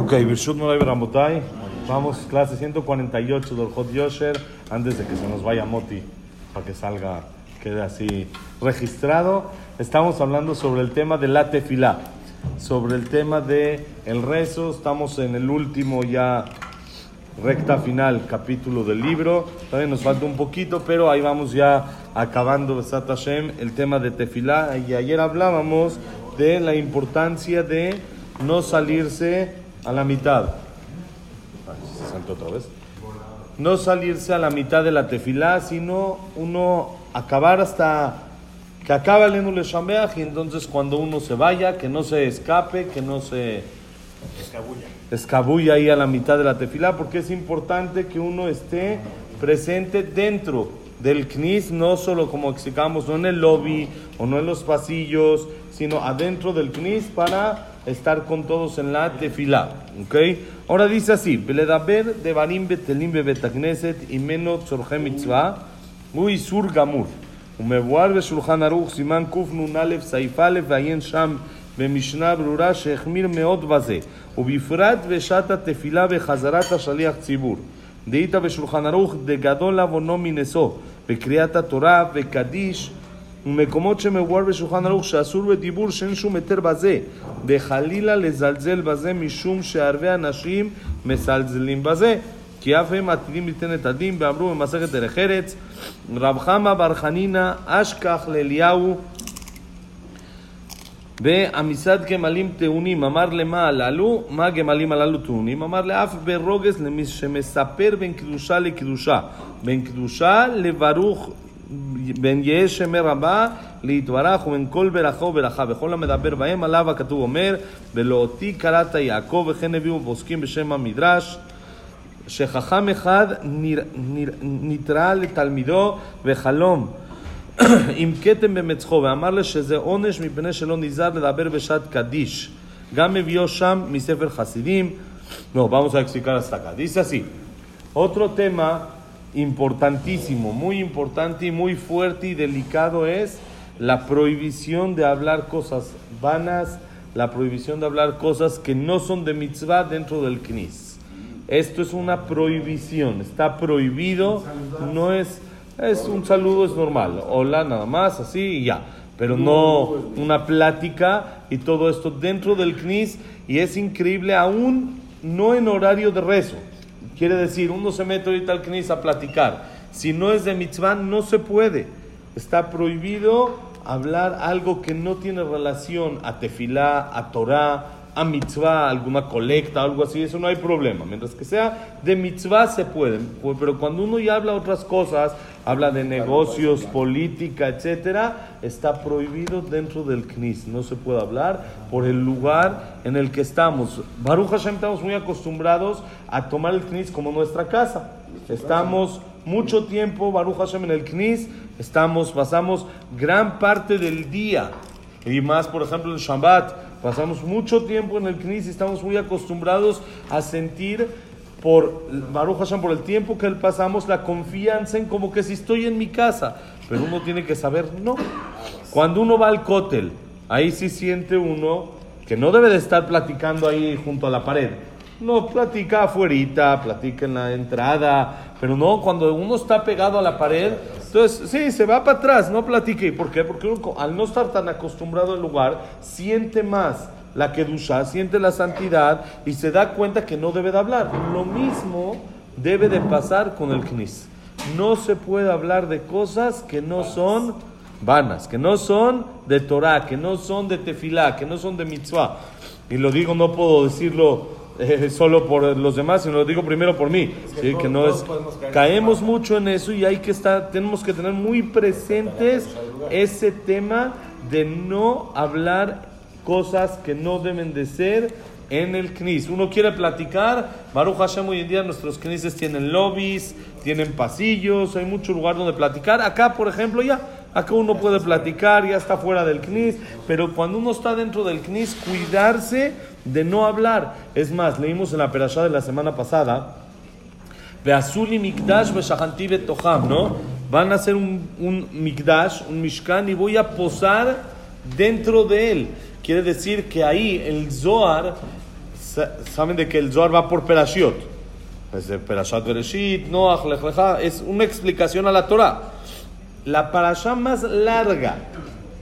Ok, Birshut Ramotay. Vamos, clase 148 del Hot Yosher, antes de que se nos vaya Moti, para que salga, quede así registrado. Estamos hablando sobre el tema de la tefilá, sobre el tema de el rezo. Estamos en el último ya recta final capítulo del libro. Todavía nos falta un poquito, pero ahí vamos ya acabando Besat Hashem, el tema de tefilá. Y ayer hablábamos de la importancia de no salirse a la mitad. Ay, se saltó otra vez. No salirse a la mitad de la tefilá, sino uno acabar hasta que acaba el Enul y entonces cuando uno se vaya, que no se escape, que no se escabulla ahí a la mitad de la tefilá, porque es importante que uno esté presente dentro del CNIS, no solo como explicamos, no en el lobby o no en los pasillos, sino adentro del CNIS para estar con todos en la tefilá. ¿ok? Ahora dice así, Beledaber de Barim Betelim Bebetakneset y Meno Tzorje Mitzvah, muy sur gamur. ומבואר בשולחן ערוך סימן קנ"א סעיף א' ועיין שם במשנה ברורה שהחמיר מאוד בזה ובפרט בשעת התפילה וחזרת השליח ציבור. דהית בשולחן ערוך דגדול עוונו מנשוא בקריאת התורה וקדיש ומקומות שמבואר בשולחן ערוך שאסור בדיבור שאין שום היתר בזה וחלילה לזלזל בזה משום שהרבה אנשים מזלזלים בזה כי אף הם עתידים ליתן את הדין ואמרו במסכת דרך ארץ רב חמא בר חנינא אשכח לאליהו והמשרד גמלים טעונים, אמר למה הללו? מה גמלים הללו טעונים? אמר לאף ברוגז למי שמספר בין קדושה לקדושה, בין קדושה לברוך, בין יהא שמי רבה להתברך ובין כל ברכה וברכה, וכל המדבר בהם עליו הכתוב אומר, ולא אותי קראת יעקב, וכן הביאו פוסקים בשם המדרש. שחכם אחד נר, נר, נתרא לתלמידו בחלום עם כתם במצחו ואמר לו שזה עונש מפני שלא נזהר לדבר בשעת קדיש. גם הביאו שם מספר חסידים. No, vamos a explicar hasta acá. Así. Otro tema importantísimo, muy importante y muy fuerte y delicado es la prohibición de hablar cosas vanas, la prohibición de hablar cosas que no son de mitzvah dentro del knis. Esto es una prohibición, está prohibido, no es, es un saludo, es normal, hola nada más, así y ya, pero no una plática y todo esto dentro del CNIS y es increíble aún no en horario de rezo. Quiere decir, uno se mete ahorita al CNIS a platicar, si no es de mitzvah no se puede, está prohibido hablar algo que no tiene relación a tefilá, a Torah, a mitzvah, alguna colecta, algo así, eso no hay problema. Mientras que sea de mitzvah se puede, pero cuando uno ya habla otras cosas, habla de negocios, política, etcétera, está prohibido dentro del CNIS. No se puede hablar por el lugar en el que estamos. Baruch Hashem estamos muy acostumbrados a tomar el CNIS como nuestra casa. Estamos mucho tiempo, Baruch Hashem, en el CNIS, estamos, pasamos gran parte del día. Y más, por ejemplo, el Shabbat, Pasamos mucho tiempo en el CNIS y estamos muy acostumbrados a sentir por Baruch Hashem, por el tiempo que pasamos, la confianza en como que si estoy en mi casa. Pero uno tiene que saber, no. Cuando uno va al cótel, ahí sí siente uno que no debe de estar platicando ahí junto a la pared. No, platica afuera, platica en la entrada, pero no, cuando uno está pegado a la pared, entonces sí, se va para atrás, no platique. ¿Y por qué? Porque al no estar tan acostumbrado al lugar, siente más la kedusha, siente la santidad y se da cuenta que no debe de hablar. Lo mismo debe de pasar con el knis. No se puede hablar de cosas que no son vanas, que no son de Torah, que no son de tefilá, que no son de mitzvah. Y lo digo, no puedo decirlo eh, solo por los demás, sino lo digo primero por mí. ¿sí? que no es, caemos mucho en eso y hay que estar, tenemos que tener muy presentes ese tema de no hablar cosas que no deben de ser en el CNIS. Uno quiere platicar, Baruch Hashem hoy en día nuestros CNISes tienen lobbies, tienen pasillos, hay mucho lugar donde platicar. Acá, por ejemplo, ya, acá uno puede platicar, ya está fuera del CNIS, pero cuando uno está dentro del CNIS, cuidarse de no hablar. Es más, leímos en la perashá de la semana pasada, Beazuli Mikdash Beshahanti Betoham, ¿no? Van a hacer un, un Mikdash, un Mishkan, y voy a posar dentro de él. Quiere decir que ahí el Zohar saben de que el Zohar va por Perashiot. Desde Perashat Bereshit, Noach, Lech es una explicación a la Torah. La parasha más larga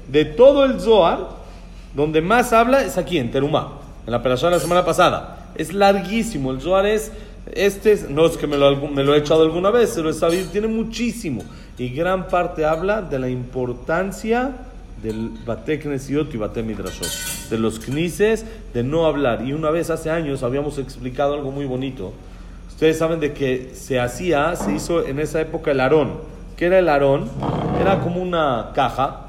de todo el Zohar, donde más habla, es aquí, en Terumá, en la parasha de la semana pasada. Es larguísimo, el Zohar es, este, no es que me lo, me lo he echado alguna vez, pero es sabido, tiene muchísimo. Y gran parte habla de la importancia del Bate Knesiot y Bate Midrashot, de los Knises, de no hablar. Y una vez hace años habíamos explicado algo muy bonito. Ustedes saben de que se hacía, se hizo en esa época el Arón. ¿Qué era el Arón? Era como una caja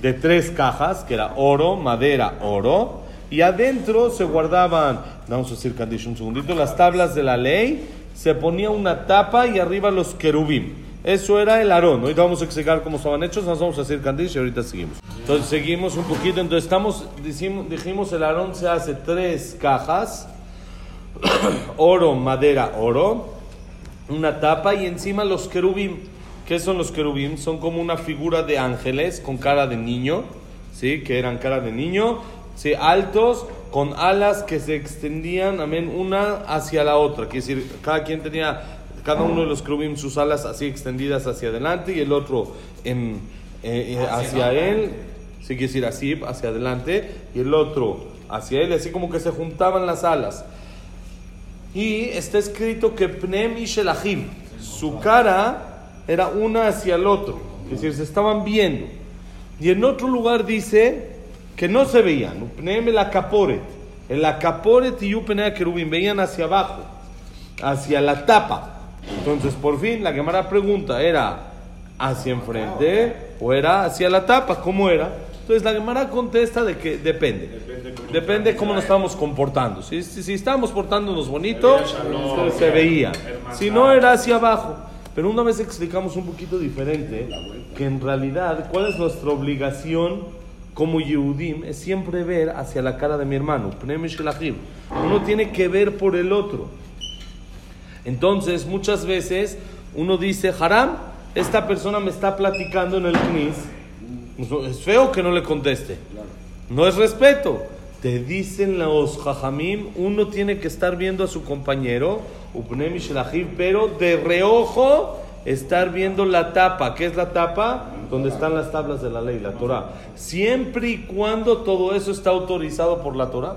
de tres cajas, que era oro, madera, oro, y adentro se guardaban, vamos a decir, un segundito, las tablas de la ley, se ponía una tapa y arriba los querubim. Eso era el arón. Ahorita vamos a explicar cómo estaban hechos, nos vamos a hacer candish y ahorita seguimos. Entonces seguimos un poquito. Entonces estamos, dijimos, el arón se hace tres cajas, oro, madera, oro, una tapa y encima los querubim. ¿Qué son los querubim? Son como una figura de ángeles con cara de niño, ¿sí? Que eran cara de niño, ¿sí? Altos, con alas que se extendían, amén, una hacia la otra. Quiere decir, cada quien tenía cada uno de los crubim sus alas así extendidas hacia adelante y el otro en, eh, eh, hacia él, sí quiere decir así, hacia adelante, y el otro hacia él, así como que se juntaban las alas. Y está escrito que Pnem y Shelahim, su cara era una hacia el otro, es decir, se estaban viendo. Y en otro lugar dice que no se veían, Pnem el acaporet, el acaporet y Upenea querubim, veían hacia abajo, hacia la tapa. Entonces, por fin, la Gemara pregunta, ¿era hacia enfrente o era hacia la tapa? ¿Cómo era? Entonces, la Gemara contesta de que depende. Depende de cómo nos estamos comportando. Si, si, estamos portándonos bonito, se veía. Si no, era hacia abajo. Pero una vez explicamos un poquito diferente, que en realidad, ¿cuál es nuestra obligación como Yehudim? Es siempre ver hacia la cara de mi hermano. Uno tiene que ver por el otro. Entonces, muchas veces uno dice, Haram, esta persona me está platicando en el knis. Es feo que no le conteste. No es respeto. Te dicen los jajamim, uno tiene que estar viendo a su compañero, pero de reojo estar viendo la tapa. ¿Qué es la tapa? Donde están las tablas de la ley, la Torah. Siempre y cuando todo eso está autorizado por la Torah.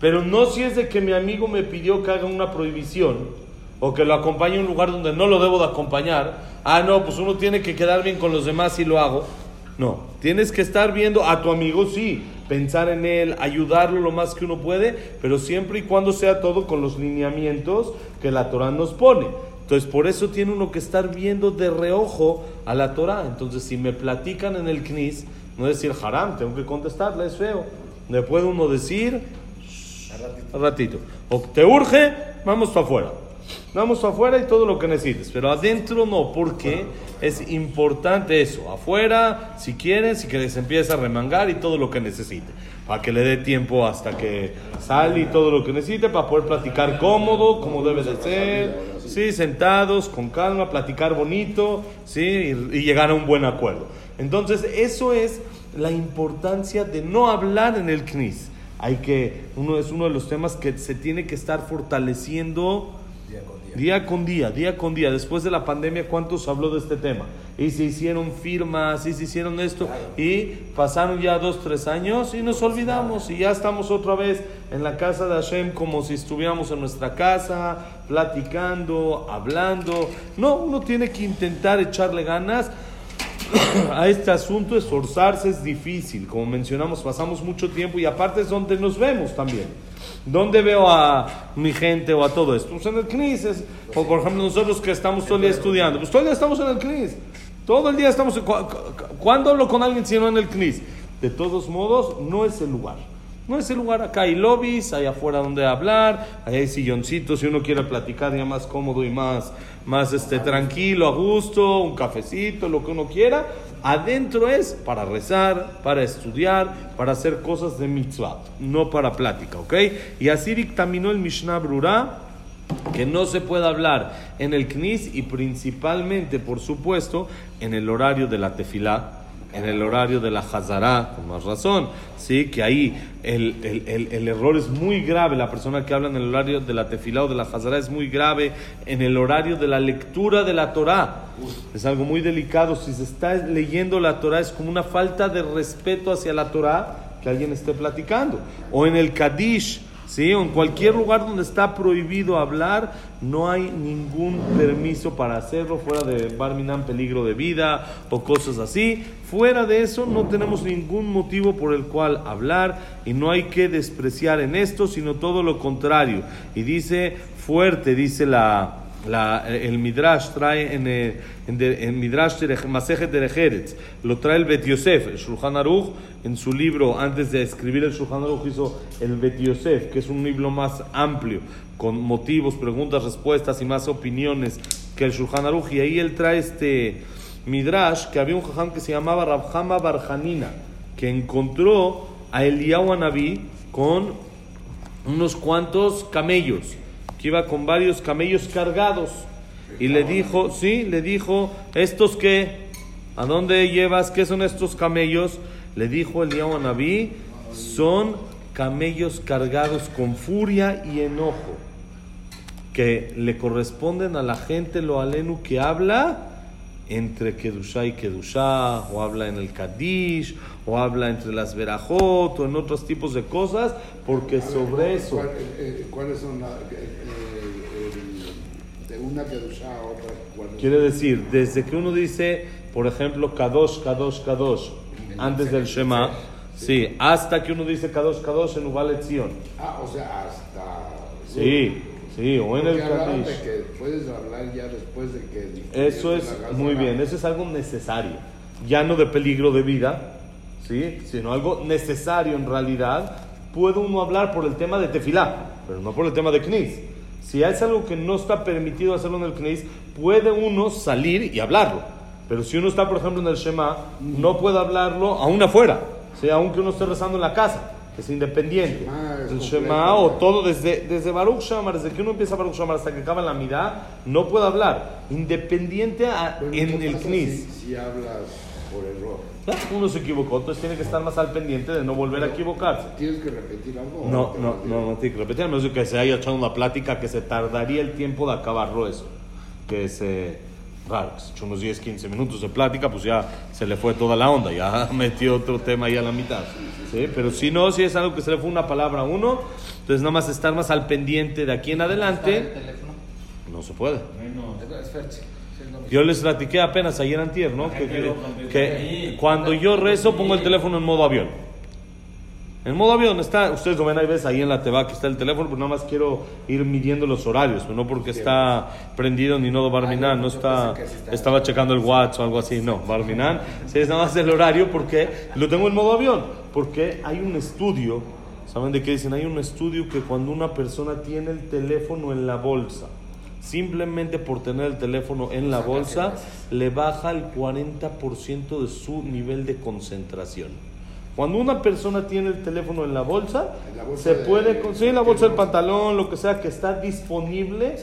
Pero no si es de que mi amigo me pidió que haga una prohibición o que lo acompañe a un lugar donde no lo debo de acompañar, ah, no, pues uno tiene que quedar bien con los demás y lo hago. No, tienes que estar viendo a tu amigo, sí, pensar en él, ayudarlo lo más que uno puede, pero siempre y cuando sea todo con los lineamientos que la Torah nos pone. Entonces, por eso tiene uno que estar viendo de reojo a la Torah. Entonces, si me platican en el knis, no decir haram, tengo que contestarle, es feo. Le puede uno decir, ratito. ratito. O te urge, vamos para afuera. Vamos afuera y todo lo que necesites, pero adentro no, porque es importante eso. Afuera, si quieres, si quieres, empieza a remangar y todo lo que necesite, para que le dé tiempo hasta que sale y todo lo que necesite, para poder platicar cómodo, como debe de ser, sí, sentados, con calma, platicar bonito, sí, y, llegar a un buen acuerdo. Entonces, eso es la importancia de no hablar en el CNIS. Hay que, uno es uno de los temas que se tiene que estar fortaleciendo Día con día, día con día. Después de la pandemia, ¿cuántos habló de este tema? Y se hicieron firmas, y se hicieron esto. Y pasaron ya dos, tres años y nos olvidamos. Y ya estamos otra vez en la casa de Hashem como si estuviéramos en nuestra casa, platicando, hablando. No, uno tiene que intentar echarle ganas a este asunto. Esforzarse es difícil. Como mencionamos, pasamos mucho tiempo y aparte es donde nos vemos también. ¿Dónde veo a mi gente o a todo esto? Pues en el CNIS. o por ejemplo, nosotros que estamos todo el día estudiando. Pues todo el día estamos en el CNIS. Todo el día estamos. ¿Cuándo hablo con alguien si no en el CNIS? De todos modos, no es el lugar. No es el lugar. Acá hay lobbies, hay afuera donde hablar, hay silloncitos si uno quiere platicar ya más cómodo y más, más este, tranquilo, a gusto, un cafecito, lo que uno quiera. Adentro es para rezar, para estudiar, para hacer cosas de mitzvah, no para plática, ¿ok? Y así dictaminó el Mishnah Brura que no se puede hablar en el Knis y principalmente, por supuesto, en el horario de la tefilá, en el horario de la Hazara, con más razón, ¿sí? que ahí el, el, el, el, error es muy grave, la persona que habla en el horario de la tefilá o de la Hazara es muy grave, en el horario de la lectura de la Torah, es algo muy delicado, si se está leyendo la Torah es como una falta de respeto hacia la Torah que alguien esté platicando, o en el Kadish, ¿sí? En cualquier lugar donde está prohibido hablar, no hay ningún permiso para hacerlo, fuera de Barminan, peligro de vida o cosas así. Fuera de eso, no tenemos ningún motivo por el cual hablar y no hay que despreciar en esto, sino todo lo contrario. Y dice fuerte, dice la el Midrash trae en el, en, Midrash Masejet Erejeretz, lo trae el Bet Yosef, el Shulchan Aruch, en su libro, antes de escribir el Shulchan Aruch, hizo el Bet Yosef, que es un libro más amplio, con motivos, preguntas, respuestas y más opiniones que el Shulchan Aruch, y ahí él trae este Midrash, que había un jajam que se llamaba Rabhama Barjanina, que encontró a Eliyahu Anabí con unos cuantos camellos que iba con varios camellos cargados. Y le dijo, sí, le dijo, ¿estos qué? ¿A dónde llevas? ¿Qué son estos camellos? Le dijo el Naví, son camellos cargados con furia y enojo, que le corresponden a la gente lo alenu que habla entre Kedushá y Kedushá, o habla en el Kadish, o habla entre las Verajot, o en otros tipos de cosas, porque sobre eso. Eh, eh, ¿Cuáles son las.? de una Kedushá a otra? Quiere decir, desde que uno dice, por ejemplo, Kadosh, Kadosh, Kadosh, antes del Shema, sí, hasta que uno dice Kadosh, Kadosh en Zion. Ah, o sea, hasta. Sí. Sí, o en el que puedes hablar ya después de que... Eso es muy bien, eso es algo necesario. Ya no de peligro de vida, ¿sí? sino algo necesario en realidad. Puede uno hablar por el tema de tefilá, pero no por el tema de knis. Si es algo que no está permitido hacerlo en el knis, puede uno salir y hablarlo. Pero si uno está, por ejemplo, en el Shema, no puede hablarlo aún afuera, sea aunque uno esté rezando en la casa es independiente. El Shema o todo, desde, desde Baruch Shamar, desde que uno empieza Baruch Shamar hasta que acaba la mirada, no puede hablar. Independiente en el Knis. Si, hablas por error. Uno se equivocó, entonces tiene que estar más al pendiente de no volver a equivocarse. ¿Tienes que repetir algo? No, no, no, no, tiene que repetir, a menos que se haya echado una plática que se tardaría el tiempo de acabarlo eso. Que se Claro, se echó unos 10, 15 minutos de plática, pues ya se le fue toda la onda, ya metió otro tema ahí a la mitad. ¿Sí? Pero si no, si es algo que se le fue una palabra a uno, entonces nada más estar más al pendiente de aquí en adelante. No se puede. Yo les platiqué apenas ayer antier, ¿no? Que, que cuando yo rezo pongo el teléfono en modo avión. En modo avión está, ustedes lo ven ahí, ves ahí en la TV que está el teléfono, pero nada más quiero ir midiendo los horarios, pero no porque está prendido ni no Barminan, no está, estaba checando el watch o algo así, no, Barminan, sí, es nada más el horario porque lo tengo en modo avión, porque hay un estudio, ¿saben de qué dicen? Hay un estudio que cuando una persona tiene el teléfono en la bolsa, simplemente por tener el teléfono en la bolsa, le baja el 40% de su nivel de concentración. Cuando una persona tiene el teléfono en la bolsa, se puede conseguir la bolsa del pantalón, lo que sea que está disponible,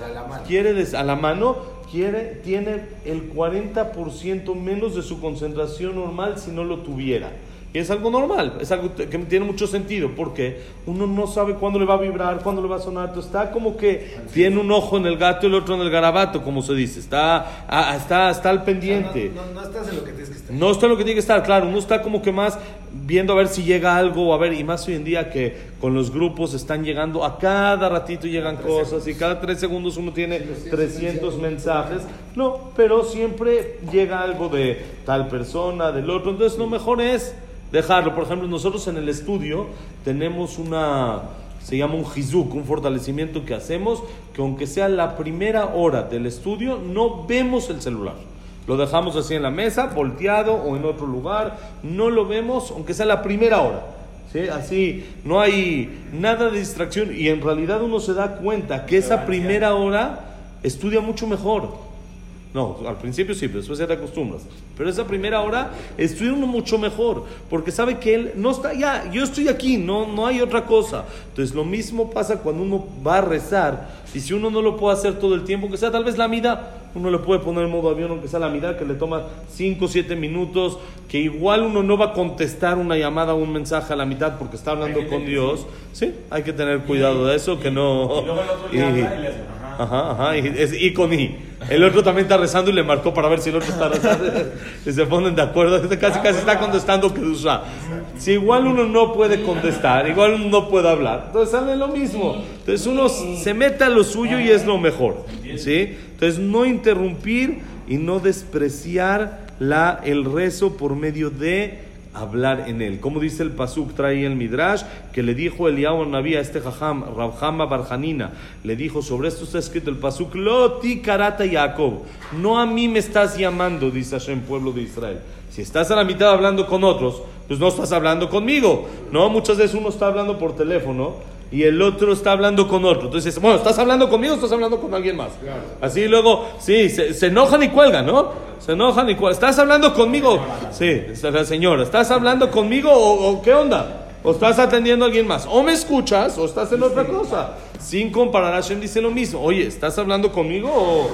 quiere a la mano, quiere tiene el 40% menos de su concentración normal si no lo tuviera. Y es algo normal, es algo que tiene mucho sentido, porque uno no sabe cuándo le va a vibrar, cuándo le va a sonar. Entonces está como que tiene un ojo en el gato y el otro en el garabato, como se dice. Está, ah, está, está al pendiente. no, no, estás en lo que tienes que estar. No está en lo que tiene que estar, claro. Uno está como que más viendo a ver si llega algo, a ver, y más hoy en día que con los grupos están llegando, a cada ratito llegan cosas, y cada tres segundos uno tiene 300 mensajes. No, pero siempre llega algo de tal persona, del otro. Entonces lo mejor es dejarlo. Por ejemplo, nosotros en el estudio tenemos una, se llama un hizuk, un fortalecimiento que hacemos, que aunque sea la primera hora del estudio, no vemos el celular. Lo dejamos así en la mesa, volteado o en otro lugar, no lo vemos, aunque sea la primera hora. ¿Sí? Así, no hay nada de distracción y en realidad uno se da cuenta que esa primera hora estudia mucho mejor. No, al principio sí, pero después ya te acostumbras. Pero esa primera hora estudia uno mucho mejor, porque sabe que él no está ya, yo estoy aquí, no, no hay otra cosa. Entonces lo mismo pasa cuando uno va a rezar, y si uno no lo puede hacer todo el tiempo, que sea tal vez la vida uno le puede poner en modo avión, aunque sea la mitad, que le toma 5 o 7 minutos, que igual uno no va a contestar una llamada o un mensaje a la mitad porque está hablando con Dios. Sí, hay que tener cuidado de eso, que no... Y luego el otro y- y ajá. Ajá, es I con I. El otro también está rezando y le marcó para ver si el otro está rezando. y se ponen de acuerdo. Este casi casi está contestando Kedusha. Si igual uno no puede contestar, igual uno no puede hablar, entonces sale lo mismo. Entonces uno se mete a lo suyo y es lo mejor. ¿sí? Entonces no interrumpir y no despreciar la, el rezo por medio de hablar en él. Como dice el Pasuk, trae el Midrash, que le dijo Eliyahu Naví a este Jajam, Rabjama Barjanina, le dijo, sobre esto está escrito el Pasuk, Lo ti karata Jacob, no a mí me estás llamando, dice Hashem, pueblo de Israel. Si estás a la mitad hablando con otros, pues no estás hablando conmigo. No, muchas veces uno está hablando por teléfono y el otro está hablando con otro. Entonces, bueno, ¿estás hablando conmigo o estás hablando con alguien más? Así luego, sí, se, se enojan y cuelgan, ¿no? Se enojan y cuelgan. ¿Estás hablando conmigo? Sí, la señora, ¿estás hablando conmigo o, o qué onda? ¿O estás atendiendo a alguien más? O me escuchas o estás en otra cosa. Sin comparar, Hashem dice lo mismo. Oye, ¿estás hablando conmigo o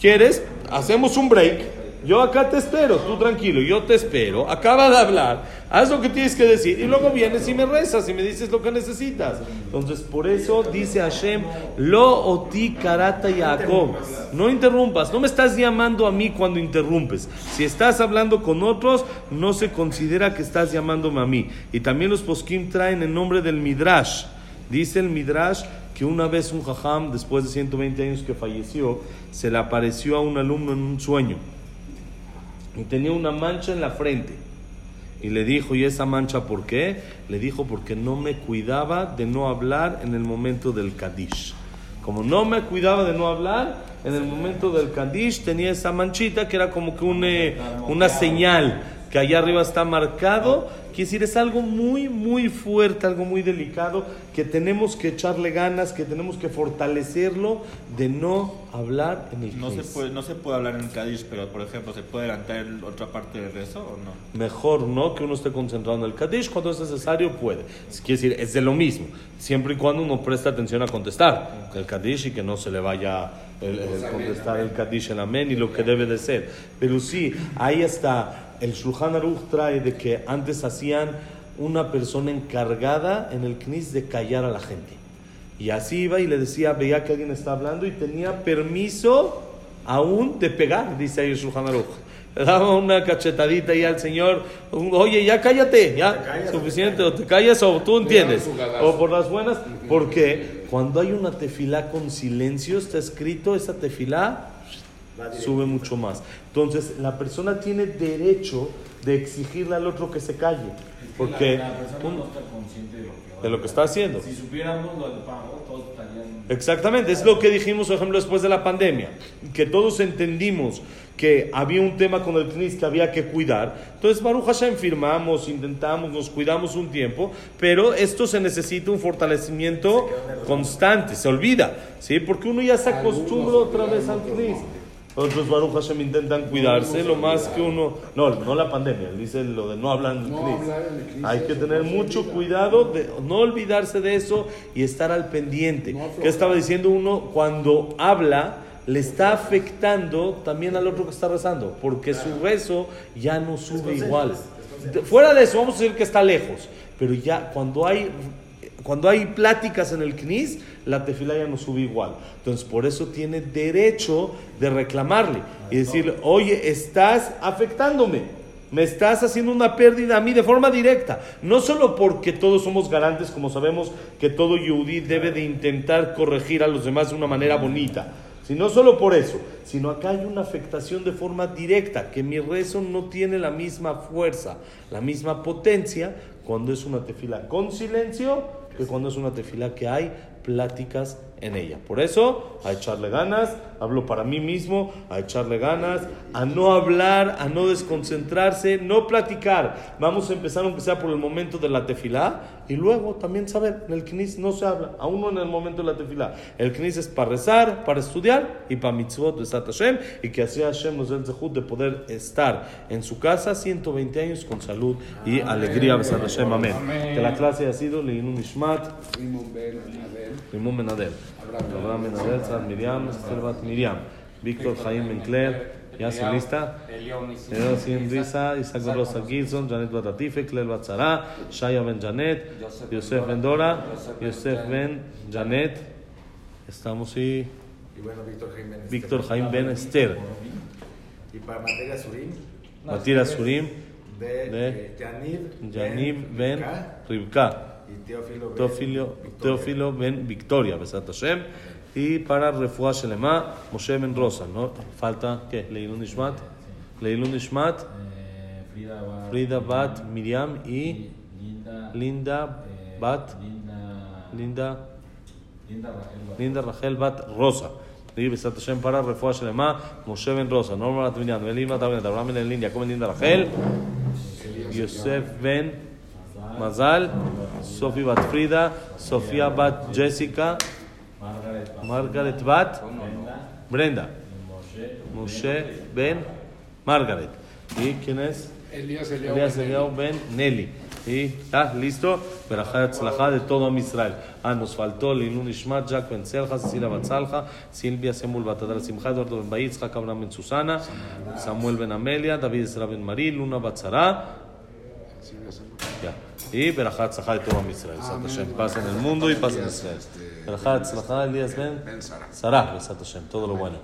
quieres? Hacemos un break. Yo acá te espero, tú tranquilo, yo te espero. Acaba de hablar, haz lo que tienes que decir y luego vienes y me rezas y me dices lo que necesitas. Entonces, por eso dice Hashem, lo oti karata Yaakov. No interrumpas, no me estás llamando a mí cuando interrumpes. Si estás hablando con otros, no se considera que estás llamándome a mí. Y también los poskim traen el nombre del Midrash. Dice el Midrash que una vez un jajam, después de 120 años que falleció, se le apareció a un alumno en un sueño y tenía una mancha en la frente. Y le dijo, ¿y esa mancha por qué? Le dijo, porque no me cuidaba de no hablar en el momento del Kadish. Como no me cuidaba de no hablar, en el momento del Kadish tenía esa manchita que era como que un, eh, una señal que allá arriba está marcado. Quiere decir, es algo muy, muy fuerte, algo muy delicado, que tenemos que echarle ganas, que tenemos que fortalecerlo de no hablar en el No se, puede, no se puede hablar en el Kadish, pero por ejemplo, ¿se puede adelantar el- otra parte del rezo o no? Mejor no que uno esté concentrado en el Kadish, cuando es necesario puede. Es- Quiere decir, es de lo mismo, siempre y cuando uno presta atención a contestar el Kadish y que no se le vaya el, el contestar el Kadish, el Amén y lo que debe de ser. Pero sí, ahí está, el Shulchan Aruch trae de que antes hacían una persona encargada en el Knis de callar a la gente. Y así iba y le decía, veía que alguien está hablando y tenía permiso aún de pegar, dice ahí el Shulchan Aruch. Le daba una cachetadita ahí al Señor, oye, ya cállate, ya, suficiente, o te callas o tú entiendes, o por las buenas, porque cuando hay una tefilá con silencio, está escrito, esa tefilá sube mucho más. Entonces, la persona tiene derecho de exigirle al otro que se calle, porque la, la persona un- no está consciente de lo que, de lo que está haciendo. Si supiéramos lo del pago, todos estarían. Exactamente, es lo que dijimos, por ejemplo, después de la pandemia, que todos entendimos que había un tema con el CNIS que había que cuidar. Entonces, Baruch Hashem firmamos, intentamos, nos cuidamos un tiempo, pero esto se necesita un fortalecimiento constante, se olvida, ¿sí? Porque uno ya se acostumbra otra vez al CNIS. Otros Baruch Hashem intentan cuidarse lo más que uno... No, no la pandemia, dice lo de no hablar en CNIS, Hay que tener mucho cuidado de no olvidarse de eso y estar al pendiente. No ¿Qué estaba diciendo uno? Cuando habla, le está afectando también al otro que está rezando, porque su rezo ya no sube igual. Fuera de eso, vamos a decir que está lejos, pero ya cuando hay, cuando hay pláticas en el CNIS, la tefila ya no sube igual. Entonces, por eso tiene derecho de reclamarle y decirle, oye, estás afectándome. Me estás haciendo una pérdida a mí de forma directa. No solo porque todos somos garantes, como sabemos que todo yudí debe de intentar corregir a los demás de una manera bonita. Sino solo por eso, sino acá hay una afectación de forma directa, que mi rezo no tiene la misma fuerza, la misma potencia cuando es una tefila con silencio que cuando es una tefila que hay pláticas en ella. Por eso, a echarle ganas, hablo para mí mismo, a echarle ganas, a no hablar, a no desconcentrarse, no platicar. Vamos a empezar aunque sea por el momento de la tefilá y luego también saber, en el knis no se habla, aún no en el momento de la tefilá. El knis es para rezar, para estudiar y para mitzvot de Hashem y que así Hashem nos dé el zehut de poder estar en su casa 120 años con salud y alegría. Besat Hashem. Amén. Que la clase ha sido Leinun Ishmat. Rimón Benadel. Abraham. Benadel, Sar Miriam, Esther Bat Miriam. Víctor Jaime Mencler, ya sin lista. Elio sin risa, Isaac Rosa Gilson, Janet Batatife, Claire Batzara, Shaya Ben Janet, Yosef Ben Dora, Yosef Ben Janet. Estamos y Víctor Jaime Ben Esther, Y para materia Surim. Matira Surim, De, eh. Yanib Ben Rivka Rivka. Y Teófilo Ben. Teófilo, Victoria. Teófilo Ben Victoria, Besat Hashem. Y para Refuah Shelema, Moshe Ben Rosa, ¿no? Falta, ¿qué? Leilun Nishmat. Leilun Nishmat, Eh, Frida Bat. Frida Bat, Miriam y Linda. Linda eh, Bat, Linda. Linda, Linda Raquel Bat. Linda Rachel Bat Rosa. Y Besat Hashem para Refuah Shelema, Moshe Ben Rosa, Norma Bat Miriam, Elim Bat Abraham, Abraham Ben Linda, Jacob Ben Linda Rachel, Yosef Ben Mazal, Sofi Bat Frida, Sofía Bat Jessica, Margaret Bat. Brenda. Moshe. Ben Margaret. ¿Y quién es? Elías Elías Ben Nelly. ¿Y ya listo? Berajá Tzlajá de todo Am Israel. Ah, nos faltó Lilun Ishmat, Jack Ben Selja, Cecilia Batzalja, Silvia Semul Batadar Simcha, Eduardo Ben Baitz, Abraham Ben Susana, Samuel Ben Amelia, David Ezra Ben Marí, Luna Batzara. Y Berajá Tzlajá de todo Israel. Sat Hashem. Paz en el mundo y paz en Israel. Berajá Tzlajá, Elías Ben Ben Sara. Sarah, Besat Hashem. Todo lo bueno.